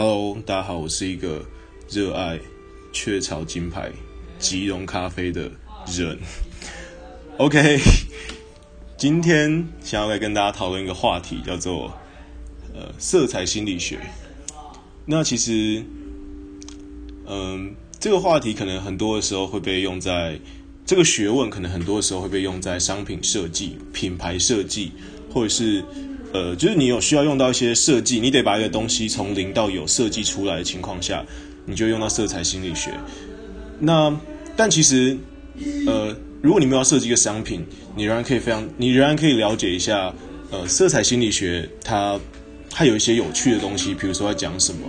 Hello，大家好，我是一个热爱雀巢金牌即溶咖啡的人。OK，今天想要来跟大家讨论一个话题，叫做呃色彩心理学。那其实，嗯，这个话题可能很多的时候会被用在这个学问，可能很多的时候会被用在商品设计、品牌设计，或者是。呃，就是你有需要用到一些设计，你得把一个东西从零到有设计出来的情况下，你就用到色彩心理学。那但其实，呃，如果你没有要设计一个商品，你仍然可以非常，你仍然可以了解一下，呃，色彩心理学它它有一些有趣的东西，比如说在讲什么。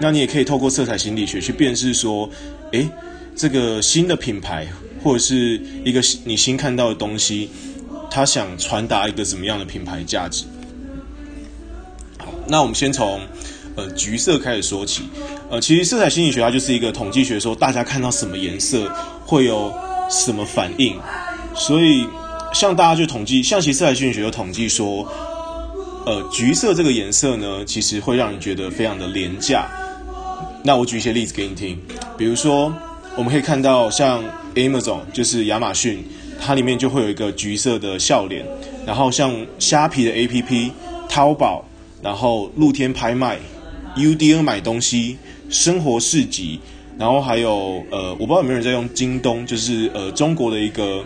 那你也可以透过色彩心理学去辨识说，诶，这个新的品牌或者是一个你新看到的东西，它想传达一个什么样的品牌价值。那我们先从呃橘色开始说起，呃，其实色彩心理学它就是一个统计学，说大家看到什么颜色会有什么反应，所以像大家就统计，像其实色彩心理学就统计说，呃，橘色这个颜色呢，其实会让人觉得非常的廉价。那我举一些例子给你听，比如说我们可以看到像 Amazon 就是亚马逊，它里面就会有一个橘色的笑脸，然后像虾皮的 APP 淘宝。然后露天拍卖，UDN 买东西，生活市集，然后还有呃，我不知道有没有人在用京东，就是呃中国的一个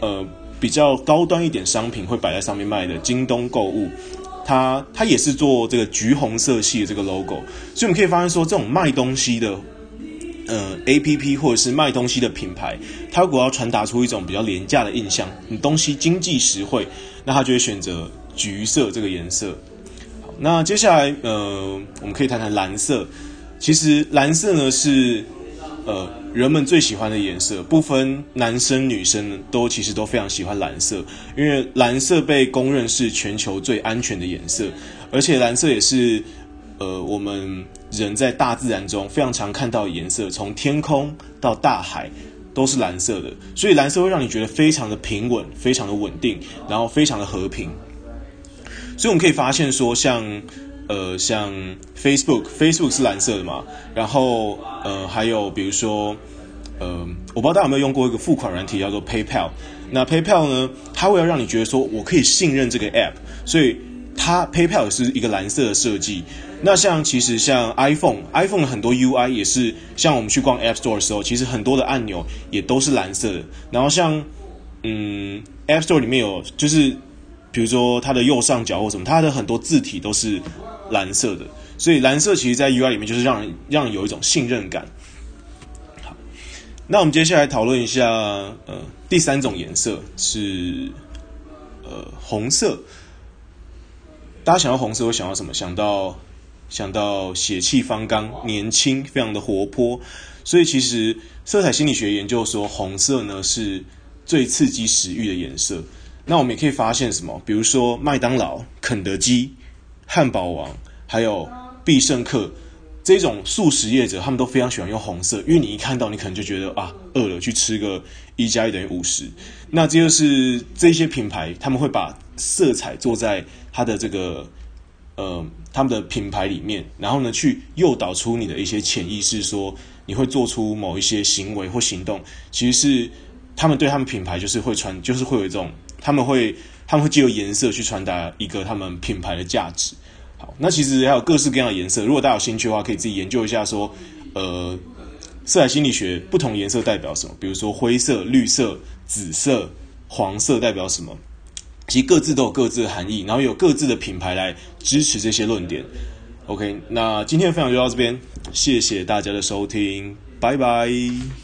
呃比较高端一点商品会摆在上面卖的京东购物，它它也是做这个橘红色系的这个 logo，所以我们可以发现说，这种卖东西的呃 APP 或者是卖东西的品牌，它如果要传达出一种比较廉价的印象，你东西经济实惠，那它就会选择橘色这个颜色。那接下来，呃，我们可以谈谈蓝色。其实蓝色呢是，呃，人们最喜欢的颜色，不分男生女生都其实都非常喜欢蓝色，因为蓝色被公认是全球最安全的颜色，而且蓝色也是，呃，我们人在大自然中非常常看到的颜色，从天空到大海都是蓝色的，所以蓝色会让你觉得非常的平稳，非常的稳定，然后非常的和平。所以我们可以发现说像，呃，像 Facebook，Facebook 是蓝色的嘛，然后呃，还有比如说呃，我不知道大家有没有用过一个付款软体叫做 PayPal。那 PayPal 呢，它会要让你觉得说我可以信任这个 App，所以它 PayPal 是一个蓝色的设计。那像其实像 iPhone，iPhone 的很多 UI 也是，像我们去逛 App Store 的时候，其实很多的按钮也都是蓝色的。然后像嗯，App Store 里面有就是。比如说它的右上角或什么，它的很多字体都是蓝色的，所以蓝色其实，在 UI 里面就是让人让人有一种信任感。好，那我们接下来讨论一下，呃，第三种颜色是呃红色。大家想到红色会想到什么？想到想到血气方刚、年轻、非常的活泼。所以其实色彩心理学研究说，红色呢是最刺激食欲的颜色。那我们也可以发现什么？比如说麦当劳、肯德基、汉堡王，还有必胜客这种速食业者，他们都非常喜欢用红色，因为你一看到，你可能就觉得啊，饿了，去吃个一加一等于五十。那这就是这些品牌，他们会把色彩做在它的这个呃他们的品牌里面，然后呢，去诱导出你的一些潜意识，说你会做出某一些行为或行动，其实是他们对他们品牌就是会传，就是会有一种。他们会，他们会借由颜色去传达一个他们品牌的价值。好，那其实还有各式各样的颜色，如果大家有兴趣的话，可以自己研究一下，说，呃，色彩心理学不同颜色代表什么？比如说灰色、绿色、紫色、黄色代表什么？其实各自都有各自的含义，然后有各自的品牌来支持这些论点。OK，那今天的分享就到这边，谢谢大家的收听，拜拜。